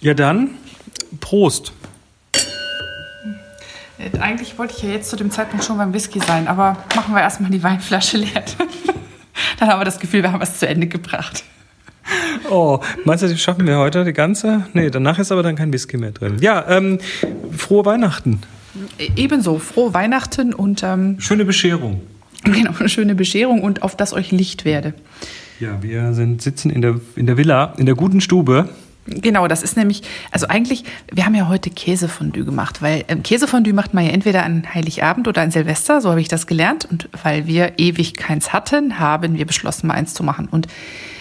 Ja, dann Prost. Äh, Eigentlich wollte ich ja jetzt zu dem Zeitpunkt schon beim Whisky sein, aber machen wir erstmal die Weinflasche leer. Dann haben wir das Gefühl, wir haben was zu Ende gebracht. Oh, meinst du, das schaffen wir heute die ganze? Nee, danach ist aber dann kein Whisky mehr drin. Ja, ähm, frohe Weihnachten. E- Ebenso, frohe Weihnachten und ähm, Schöne Bescherung. genau, eine schöne Bescherung und auf das euch Licht werde. Ja, wir sind, sitzen in der, in der Villa, in der guten Stube. Genau, das ist nämlich, also eigentlich, wir haben ja heute Käsefondue gemacht, weil ähm, Käsefondue macht man ja entweder an Heiligabend oder an Silvester, so habe ich das gelernt. Und weil wir ewig keins hatten, haben wir beschlossen, mal eins zu machen. Und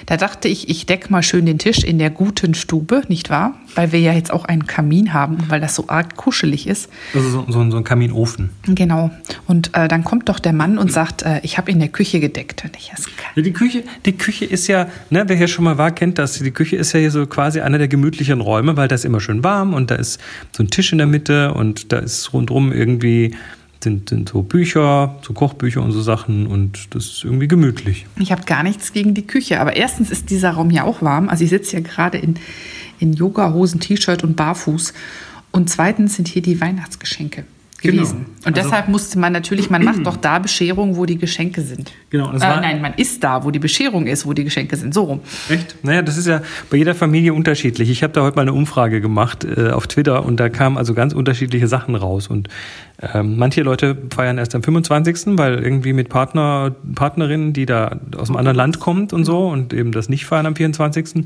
da dachte ich, ich deck mal schön den Tisch in der guten Stube, nicht wahr? Weil wir ja jetzt auch einen Kamin haben und weil das so arg kuschelig ist. Also so, so, so ein Kaminofen. Genau. Und äh, dann kommt doch der Mann und sagt, äh, ich habe in der Küche gedeckt. Und ich, Ja, die Küche, die Küche ist ja, ne, wer hier schon mal war, kennt das. Die Küche ist ja hier so quasi einer der gemütlichen Räume, weil da ist immer schön warm und da ist so ein Tisch in der Mitte und da ist rundrum irgendwie sind, sind so Bücher, so Kochbücher und so Sachen und das ist irgendwie gemütlich. Ich habe gar nichts gegen die Küche, aber erstens ist dieser Raum ja auch warm. Also ich sitze ja gerade in, in Yoga-Hosen, T-Shirt und barfuß. Und zweitens sind hier die Weihnachtsgeschenke gewesen. Genau. Und Also- deshalb musste man natürlich, man macht doch da Bescherung, wo die Geschenke sind. Genau, das Äh, war- nein, man ist da, wo die Bescherung ist, wo die Geschenke sind. So rum. Echt? Naja, das ist ja bei jeder Familie unterschiedlich. Ich habe da heute mal eine Umfrage gemacht äh, auf Twitter und da kamen also ganz unterschiedliche Sachen raus. Und ähm, manche Leute feiern erst am 25., weil irgendwie mit Partner, Partnerin, die da aus einem anderen Land kommt und so und eben das nicht feiern am 24.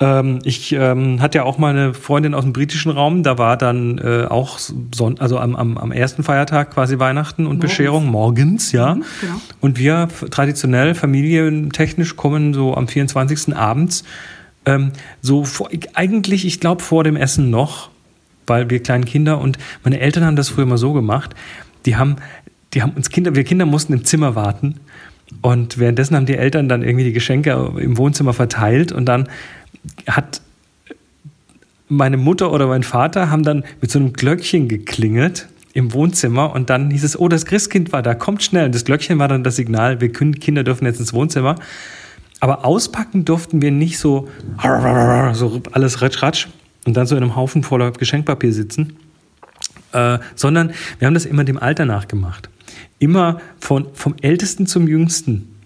Ähm, ich ähm, hatte ja auch mal eine Freundin aus dem britischen Raum, da war dann äh, auch Son also am, am, am ersten Feiertag quasi Weihnachten und Bescherung morgens, ja. genau. Und wir traditionell, familientechnisch, kommen so am 24. abends, ähm, so vor, ich- eigentlich, ich glaube, vor dem Essen noch, weil wir kleinen Kinder und meine Eltern haben das früher mal so gemacht, die haben, die haben uns Kinder, wir Kinder mussten im Zimmer warten und währenddessen haben die Eltern dann irgendwie die Geschenke im Wohnzimmer verteilt und dann hat meine Mutter oder mein Vater haben dann mit so einem Glöckchen geklingelt im Wohnzimmer und dann hieß es, oh, das Christkind war da, kommt schnell. Und das Glöckchen war dann das Signal, wir können, Kinder dürfen jetzt ins Wohnzimmer. Aber auspacken durften wir nicht so, so alles ratsch, ratsch und dann so in einem Haufen voller Geschenkpapier sitzen, äh, sondern wir haben das immer dem Alter nachgemacht. Immer von, vom Ältesten zum Jüngsten.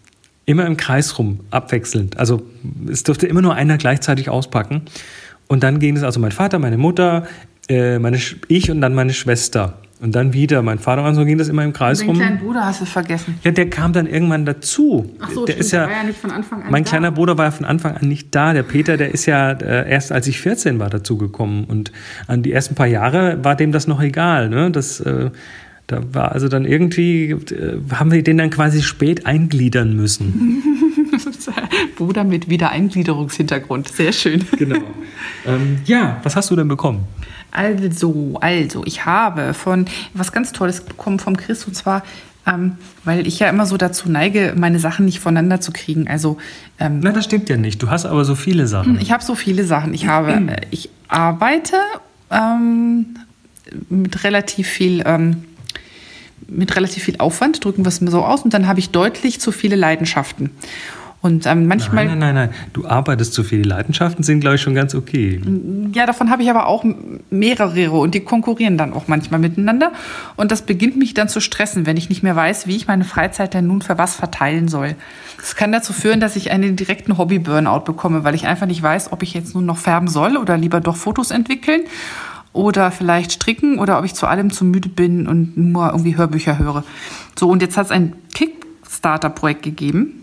Immer im Kreis rum, abwechselnd. Also es durfte immer nur einer gleichzeitig auspacken. Und dann ging es also mein Vater, meine Mutter, äh, meine, Sch- ich und dann meine Schwester. Und dann wieder mein Vater und so ging das immer im Kreis Den rum. kleinen Bruder hast du vergessen. Ja, der kam dann irgendwann dazu. Ach so, der stimmt, ist ja, war ja nicht von Anfang an Mein da. kleiner Bruder war ja von Anfang an nicht da. Der Peter, der ist ja äh, erst als ich 14 war dazugekommen. Und an die ersten paar Jahre war dem das noch egal. Ne? Das, äh, da war also dann irgendwie, äh, haben wir den dann quasi spät eingliedern müssen. Bruder mit Wiedereingliederungshintergrund. Sehr schön. genau. ähm, ja, was hast du denn bekommen? Also, also, ich habe von was ganz Tolles bekommen vom Chris und zwar, ähm, weil ich ja immer so dazu neige, meine Sachen nicht voneinander zu kriegen. Also, ähm, Na, das stimmt ja nicht. Du hast aber so viele Sachen. ich habe so viele Sachen. Ich habe, äh, ich arbeite ähm, mit relativ viel, ähm, mit relativ viel Aufwand, drücken wir es mal so aus, und dann habe ich deutlich zu viele Leidenschaften. Und ähm, manchmal. Nein, nein, nein, nein. Du arbeitest zu viel. Die Leidenschaften sind, glaube ich, schon ganz okay. Ja, davon habe ich aber auch mehrere und die konkurrieren dann auch manchmal miteinander. Und das beginnt mich dann zu stressen, wenn ich nicht mehr weiß, wie ich meine Freizeit dann nun für was verteilen soll. Das kann dazu führen, dass ich einen direkten Hobby-Burnout bekomme, weil ich einfach nicht weiß, ob ich jetzt nun noch färben soll oder lieber doch Fotos entwickeln oder vielleicht stricken oder ob ich zu allem zu müde bin und nur irgendwie Hörbücher höre. So, und jetzt hat es ein Kickstarter-Projekt gegeben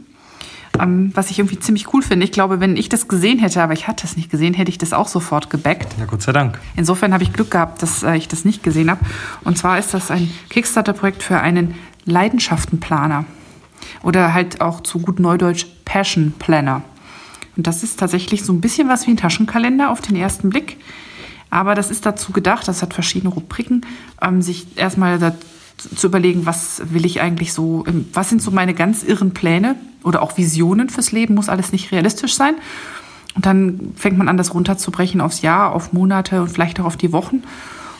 ähm, was ich irgendwie ziemlich cool finde. Ich glaube, wenn ich das gesehen hätte, aber ich hatte es nicht gesehen, hätte ich das auch sofort gebackt. Ja, Gott sei Dank. Insofern habe ich Glück gehabt, dass äh, ich das nicht gesehen habe. Und zwar ist das ein Kickstarter-Projekt für einen Leidenschaftenplaner. Oder halt auch zu gut Neudeutsch Passion Planner. Und das ist tatsächlich so ein bisschen was wie ein Taschenkalender auf den ersten Blick. Aber das ist dazu gedacht, das hat verschiedene Rubriken, ähm, sich erstmal zu überlegen, was will ich eigentlich so, was sind so meine ganz irren Pläne oder auch Visionen fürs Leben, muss alles nicht realistisch sein. Und dann fängt man an, das runterzubrechen aufs Jahr, auf Monate und vielleicht auch auf die Wochen.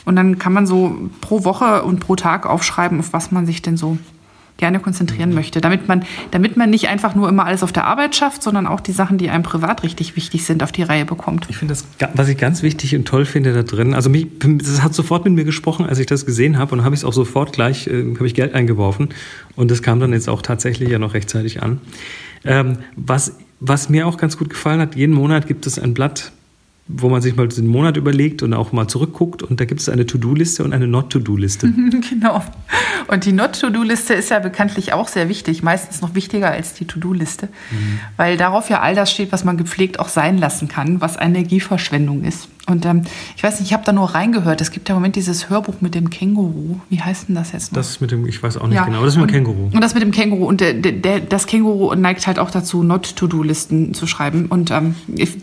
Und dann kann man so pro Woche und pro Tag aufschreiben, auf was man sich denn so gerne konzentrieren möchte, damit man, damit man nicht einfach nur immer alles auf der Arbeit schafft, sondern auch die Sachen, die einem privat richtig wichtig sind, auf die Reihe bekommt. Ich finde das, was ich ganz wichtig und toll finde da drin, also mich, das hat sofort mit mir gesprochen, als ich das gesehen habe und habe ich es auch sofort gleich, äh, habe ich Geld eingeworfen und das kam dann jetzt auch tatsächlich ja noch rechtzeitig an. Ähm, was, was mir auch ganz gut gefallen hat, jeden Monat gibt es ein Blatt wo man sich mal den Monat überlegt und auch mal zurückguckt. Und da gibt es eine To-Do-Liste und eine Not-To-Do-Liste. genau. Und die Not-To-Do-Liste ist ja bekanntlich auch sehr wichtig, meistens noch wichtiger als die To-Do-Liste, mhm. weil darauf ja all das steht, was man gepflegt auch sein lassen kann, was Energieverschwendung ist. Und ähm, ich weiß nicht, ich habe da nur reingehört. Es gibt ja im Moment dieses Hörbuch mit dem Känguru. Wie heißt denn das jetzt noch? Das mit dem, ich weiß auch nicht ja. genau, das mit dem Känguru. Und das mit dem Känguru. Und der, der, das Känguru neigt halt auch dazu, Not-To-Do-Listen zu schreiben. Und ähm, ich,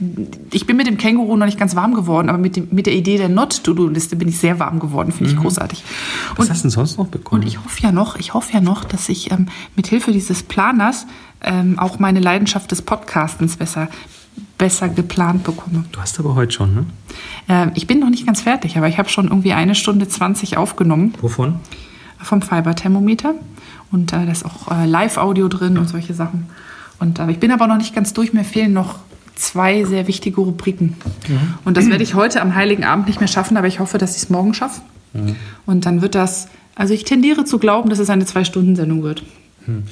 ich, bin mit dem Känguru noch nicht ganz warm geworden, aber mit, dem, mit der Idee der Not-To-Do-Liste bin ich sehr warm geworden. Finde ich mhm. großartig. Und, Was hast du denn sonst noch bekommen? Und ich hoffe ja noch, ich hoffe ja noch, dass ich ähm, mit Hilfe dieses Planers ähm, auch meine Leidenschaft des Podcastens besser besser geplant bekomme. Du hast aber heute schon, ne? Äh, ich bin noch nicht ganz fertig, aber ich habe schon irgendwie eine Stunde 20 aufgenommen. Wovon? Vom Fiber-Thermometer. Und äh, da ist auch äh, Live-Audio drin und solche Sachen. Und äh, ich bin aber noch nicht ganz durch. Mir fehlen noch zwei sehr wichtige Rubriken. Mhm. Und das werde ich heute am Heiligen Abend nicht mehr schaffen, aber ich hoffe, dass ich es morgen schaffe. Mhm. Und dann wird das, also ich tendiere zu glauben, dass es eine Zwei-Stunden-Sendung wird. Hm.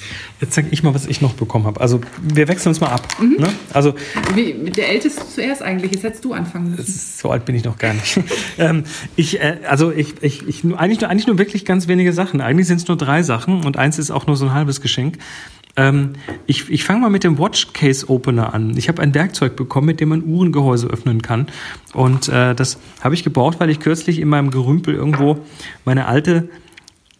Jetzt sage ich mal, was ich noch bekommen habe. Also wir wechseln uns mal ab. Mhm. Ne? Also, Wie, der Älteste zuerst eigentlich. Jetzt hättest du anfangen müssen. So alt bin ich noch gar nicht. ähm, ich, äh, also ich, ich, ich, eigentlich, nur, eigentlich nur wirklich ganz wenige Sachen. Eigentlich sind es nur drei Sachen und eins ist auch nur so ein halbes Geschenk. Ähm, ich ich fange mal mit dem Watch Case Opener an. Ich habe ein Werkzeug bekommen, mit dem man Uhrengehäuse öffnen kann. Und äh, das habe ich gebraucht, weil ich kürzlich in meinem Gerümpel irgendwo meine alte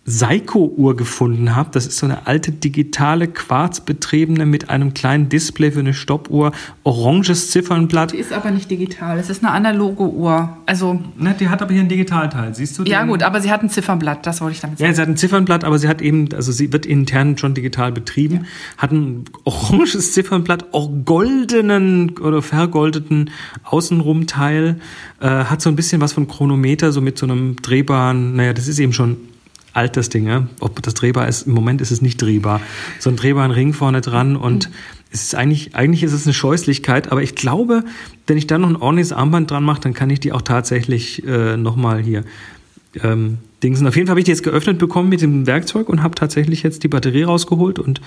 Seiko-Uhr gefunden habe. Das ist so eine alte digitale Quarzbetriebene mit einem kleinen Display für eine Stoppuhr, oranges Ziffernblatt. Die ist aber nicht digital, es ist eine analoge Uhr. Also ne, die hat aber hier einen Digitalteil, siehst du? Ja gut, aber sie hat ein Ziffernblatt, das wollte ich damit sagen. Ja, sie hat ein Ziffernblatt, aber sie hat eben, also sie wird intern schon digital betrieben, ja. hat ein oranges Ziffernblatt, auch goldenen oder vergoldeten Außenrumteil, äh, hat so ein bisschen was von Chronometer, so mit so einem drehbaren, naja, das ist eben schon alt Ding, ob das drehbar ist. Im Moment ist es nicht drehbar. So ein drehbaren Ring vorne dran und mhm. es ist eigentlich, eigentlich ist es eine Scheußlichkeit, aber ich glaube, wenn ich da noch ein ordentliches Armband dran mache, dann kann ich die auch tatsächlich äh, nochmal hier ähm, dingsen. Auf jeden Fall habe ich die jetzt geöffnet bekommen mit dem Werkzeug und habe tatsächlich jetzt die Batterie rausgeholt und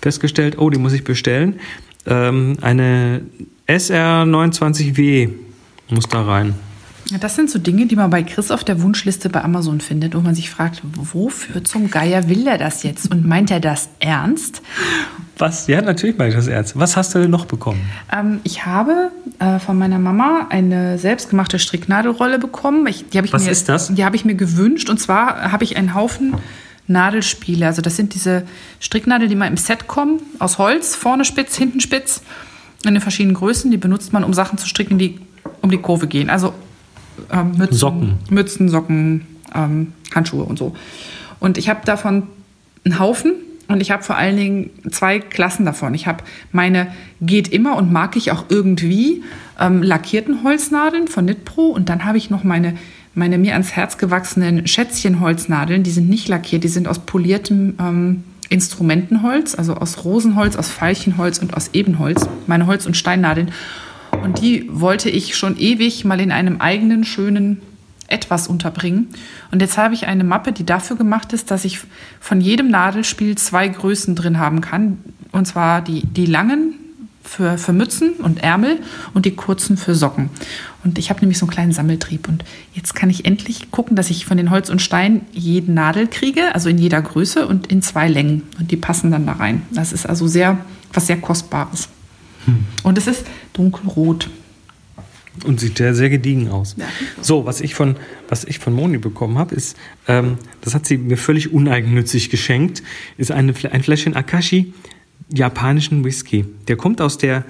festgestellt, oh, die muss ich bestellen. Ähm, eine SR29W muss da rein. Das sind so Dinge, die man bei Chris auf der Wunschliste bei Amazon findet, wo man sich fragt, wofür zum Geier will er das jetzt? Und meint er das ernst? Was? Ja, natürlich meine ich das ernst. Was hast du denn noch bekommen? Ähm, ich habe äh, von meiner Mama eine selbstgemachte Stricknadelrolle bekommen. Ich, die Was mir, ist das? Die habe ich mir gewünscht. Und zwar habe ich einen Haufen Nadelspiele. Also das sind diese Stricknadeln, die mal im Set kommen, aus Holz, vorne spitz, hinten spitz, in den verschiedenen Größen. Die benutzt man, um Sachen zu stricken, die um die Kurve gehen. Also ähm, Mützen, Socken. Mützen, Socken, ähm, Handschuhe und so. Und ich habe davon einen Haufen und ich habe vor allen Dingen zwei Klassen davon. Ich habe meine geht immer und mag ich auch irgendwie ähm, lackierten Holznadeln von Knitpro und dann habe ich noch meine meine mir ans Herz gewachsenen Schätzchenholznadeln. Die sind nicht lackiert, die sind aus poliertem ähm, Instrumentenholz, also aus Rosenholz, aus Veilchenholz und aus Ebenholz. Meine Holz- und Steinnadeln. Und die wollte ich schon ewig mal in einem eigenen schönen etwas unterbringen. Und jetzt habe ich eine Mappe, die dafür gemacht ist, dass ich von jedem Nadelspiel zwei Größen drin haben kann. Und zwar die, die langen für, für Mützen und Ärmel und die kurzen für Socken. Und ich habe nämlich so einen kleinen Sammeltrieb. Und jetzt kann ich endlich gucken, dass ich von den Holz und Stein jeden Nadel kriege, also in jeder Größe und in zwei Längen. Und die passen dann da rein. Das ist also sehr, was sehr Kostbares. Hm. Und es ist dunkelrot. Und sieht sehr, sehr gediegen aus. Ja. So, was ich von, was ich von Moni bekommen habe, ist, ähm, das hat sie mir völlig uneigennützig geschenkt, ist eine, ein Fläschchen Akashi japanischen Whisky. Der kommt aus der,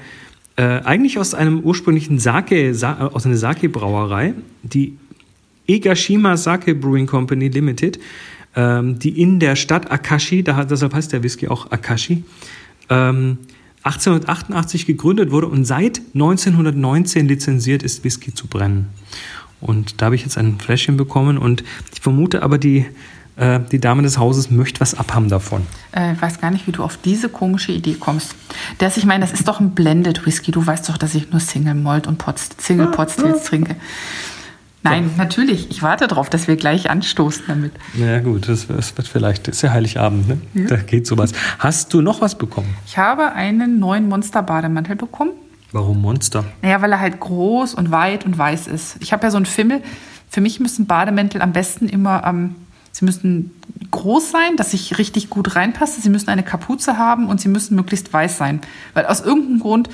äh, eigentlich aus einem ursprünglichen Sake, Sa aus einer Sake-Brauerei, die Egashima Sake Brewing Company Limited, ähm, die in der Stadt Akashi, da, deshalb heißt der Whisky auch Akashi, ähm, 1888 gegründet wurde und seit 1919 lizenziert ist, Whisky zu brennen. Und da habe ich jetzt ein Fläschchen bekommen und ich vermute aber, die äh, die Dame des Hauses möchte was abhaben davon. Äh, ich weiß gar nicht, wie du auf diese komische Idee kommst. Das, ich meine, das ist doch ein Blended Whisky. Du weißt doch, dass ich nur Single Malt und Pot, Single Pot Stills trinke. Nein, ja. natürlich. Ich warte darauf, dass wir gleich anstoßen damit. Ja gut, das, das wird vielleicht, das ist ja Heiligabend, ne? Ja. Da geht sowas. Hast du noch was bekommen? Ich habe einen neuen Monster-Bademantel bekommen. Warum Monster? Naja, weil er halt groß und weit und weiß ist. Ich habe ja so einen Fimmel. Für mich müssen Bademäntel am besten immer, ähm, sie müssen groß sein, dass ich richtig gut reinpasse. Sie müssen eine Kapuze haben und sie müssen möglichst weiß sein. Weil aus irgendeinem Grund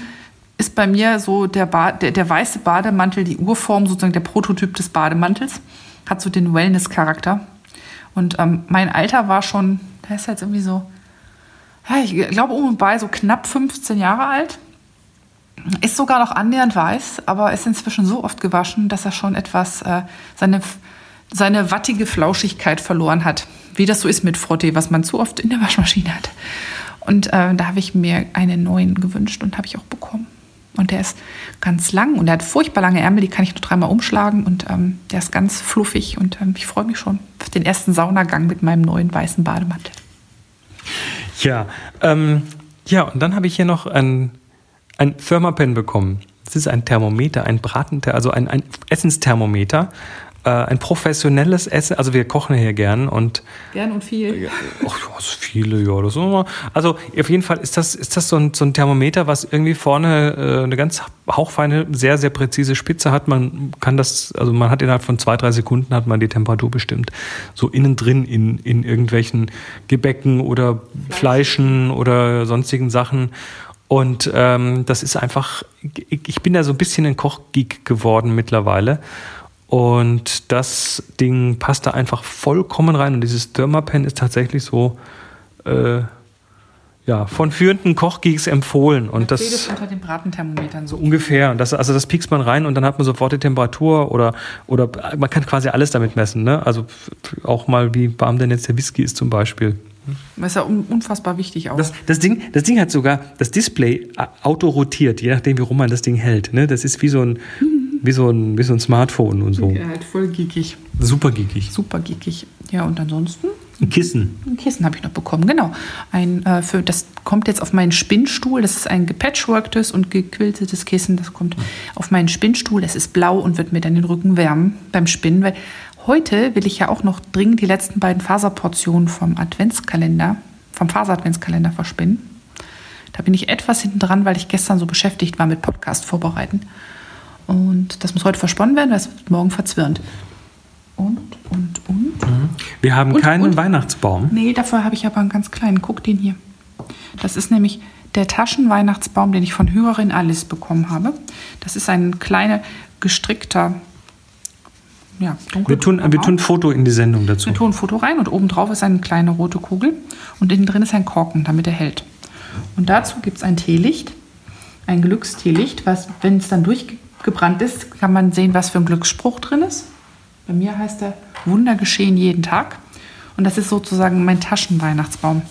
ist bei mir so der, ba der, der weiße Bademantel die Urform, sozusagen der Prototyp des Bademantels. Hat so den Wellness-Charakter. Und ähm, mein Alter war schon, der ist jetzt irgendwie so, ja, ich glaube um und bei so knapp 15 Jahre alt. Ist sogar noch annähernd weiß, aber ist inzwischen so oft gewaschen, dass er schon etwas äh, seine, seine wattige Flauschigkeit verloren hat. Wie das so ist mit Frotte, was man zu oft in der Waschmaschine hat. Und äh, da habe ich mir einen neuen gewünscht und habe ich auch bekommen. Und der ist ganz lang und er hat furchtbar lange Ärmel, die kann ich nur dreimal umschlagen und ähm, der ist ganz fluffig und ähm, ich freue mich schon auf den ersten Saunagang mit meinem neuen weißen Bademantel. Ja, ähm, ja, und dann habe ich hier noch ein, ein Thermapen bekommen. Das ist ein Thermometer, ein Braten, also ein, ein Essensthermometer äh, ein professionelles Essen. Also wir kochen hier gern und gern und viel. Ach, ja, so viele, ja. Das immer. Also auf jeden Fall ist das ist das so ein, so ein Thermometer, was irgendwie vorne äh, eine ganz hauchfeine, sehr sehr präzise Spitze hat. Man kann das, also man hat innerhalb von zwei drei Sekunden hat man die Temperatur bestimmt. So innen drin in in irgendwelchen Gebäcken oder Fleischen oder sonstigen Sachen. Und ähm, das ist einfach, ich bin da so ein bisschen ein Kochgeek geworden mittlerweile. Und das Ding passt da einfach vollkommen rein. Und dieses Thermapen ist tatsächlich so äh, ja, von führenden Kochgeeks empfohlen. Und das unter den Bratenthermometern. So ungefähr. Und das, also das piekst man rein und dann hat man sofort die Temperatur oder, oder man kann quasi alles damit messen. Ne? Also auch mal, wie warm denn jetzt der Whisky ist zum Beispiel. Das ist ja unfassbar wichtig auch. Das, das, Ding, das Ding hat sogar das Display auto-rotiert, je nachdem, wie rum man das Ding hält. Ne? Das ist wie so ein, wie so ein, wie so ein Smartphone und so. Ja, halt voll geekig. Super geekig. Super geekig. Ja, und ansonsten? Ein Kissen. Ein Kissen habe ich noch bekommen, genau. Ein, äh, für, das kommt jetzt auf meinen Spinnstuhl. Das ist ein gepatchworktes und gequiltetes Kissen. Das kommt auf meinen Spinnstuhl. Es ist blau und wird mir dann den Rücken wärmen beim Spinnen. Weil heute will ich ja auch noch dringend die letzten beiden Faserportionen vom Adventskalender, vom Faser-Adventskalender verspinnen. Da bin ich etwas hinten dran, weil ich gestern so beschäftigt war mit Podcast vorbereiten. Und das muss heute versponnen werden, weil es wird morgen verzwirnt. Und, und, und. Mhm. Wir haben und, keinen und. Weihnachtsbaum. Nee, dafür habe ich aber einen ganz kleinen. Guck den hier. Das ist nämlich der Taschenweihnachtsbaum, den ich von Hörerin Alice bekommen habe. Das ist ein kleiner, gestrickter, ja, wir tun, wir tun ein Foto in die Sendung dazu. Wir tun ein Foto rein und obendrauf ist eine kleine rote Kugel und innen drin ist ein Korken, damit er hält. Und dazu gibt es ein Teelicht, ein Glücksteelicht, was, wenn es dann durchgeht, gebrannt ist, kann man sehen, was für ein Glücksspruch drin ist. Bei mir heißt der Wunder geschehen jeden Tag. Und das ist sozusagen mein Taschenweihnachtsbaum.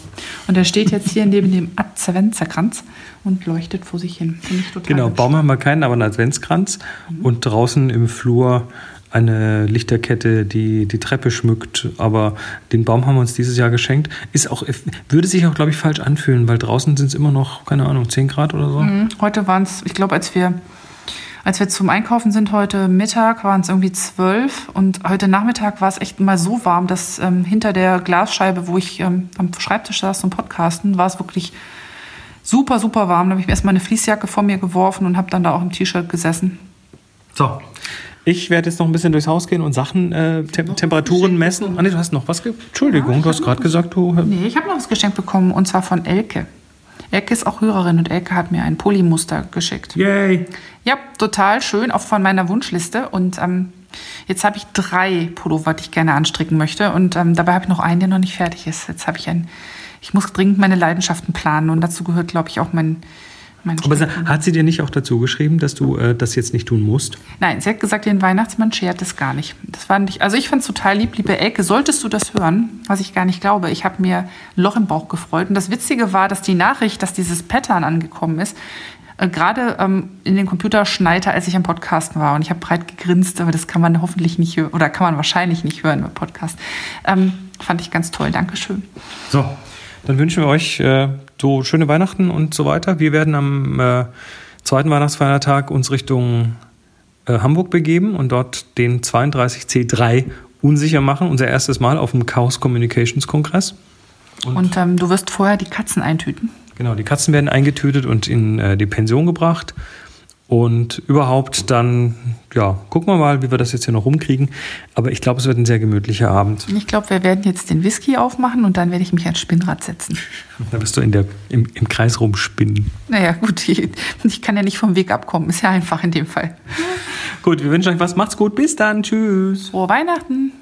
Und der steht jetzt hier neben dem Adventskranz und leuchtet vor sich hin. genau, Baum haben wir keinen, aber einen Adventskranz. Mhm. Und draußen im Flur eine Lichterkette, die die Treppe schmückt. Aber den Baum haben wir uns dieses Jahr geschenkt. Ist auch, würde sich auch, glaube ich, falsch anfühlen, weil draußen sind es immer noch, keine Ahnung, 10 Grad oder so. Mhm. Heute waren es, ich glaube, als wir als wir zum Einkaufen sind heute Mittag, waren es irgendwie zwölf und heute Nachmittag war es echt mal so warm, dass ähm, hinter der Glasscheibe, wo ich ähm, am Schreibtisch saß zum Podcasten, war es wirklich super, super warm. Da habe ich mir erstmal eine Fließjacke vor mir geworfen und habe dann da auch im T-Shirt gesessen. So, ich werde jetzt noch ein bisschen durchs Haus gehen und Sachen, äh, Tem Temperaturen messen. Ah, nee, du hast noch was Entschuldigung, ja, du hast gerade gesagt, du. Nee, ich habe noch was geschenkt bekommen und zwar von Elke. Elke ist auch Hörerin und Elke hat mir ein Polymuster geschickt. Yay! Ja, total schön, auch von meiner Wunschliste. Und ähm, jetzt habe ich drei Pullover, die ich gerne anstricken möchte. Und ähm, dabei habe ich noch einen, der noch nicht fertig ist. Jetzt habe ich ein, ich muss dringend meine Leidenschaften planen und dazu gehört, glaube ich, auch mein Aber hat sie dir nicht auch dazu geschrieben, dass du äh, das jetzt nicht tun musst? Nein, sie hat gesagt, den Weihnachtsmann schert es gar nicht. Das fand ich, also ich fand es total lieb, liebe Elke. Solltest du das hören, was ich gar nicht glaube, ich habe mir ein Loch im Bauch gefreut. Und das Witzige war, dass die Nachricht, dass dieses Pattern angekommen ist, äh, gerade ähm, in den Computer schneite, als ich am Podcasten war. Und ich habe breit gegrinst, aber das kann man hoffentlich nicht hören oder kann man wahrscheinlich nicht hören beim Podcast. Ähm, fand ich ganz toll. Dankeschön. So, dann wünschen wir euch äh, so schöne Weihnachten und so weiter. Wir werden am äh, zweiten Weihnachtsfeiertag uns Richtung äh, Hamburg begeben und dort den 32C3 unsicher machen. Unser erstes Mal auf dem Chaos Communications Kongress. Und, und ähm, du wirst vorher die Katzen eintüten. Genau, die Katzen werden eingetötet und in äh, die Pension gebracht. Und überhaupt dann, ja, gucken wir mal, wie wir das jetzt hier noch rumkriegen. Aber ich glaube, es wird ein sehr gemütlicher Abend. Ich glaube, wir werden jetzt den Whisky aufmachen und dann werde ich mich ans Spinnrad setzen. Da wirst du in der, im, im Kreis rumspinnen. Naja, gut, ich, ich kann ja nicht vom Weg abkommen. Ist ja einfach in dem Fall. gut, wir wünschen euch was. Macht's gut. Bis dann. Tschüss. Frohe Weihnachten.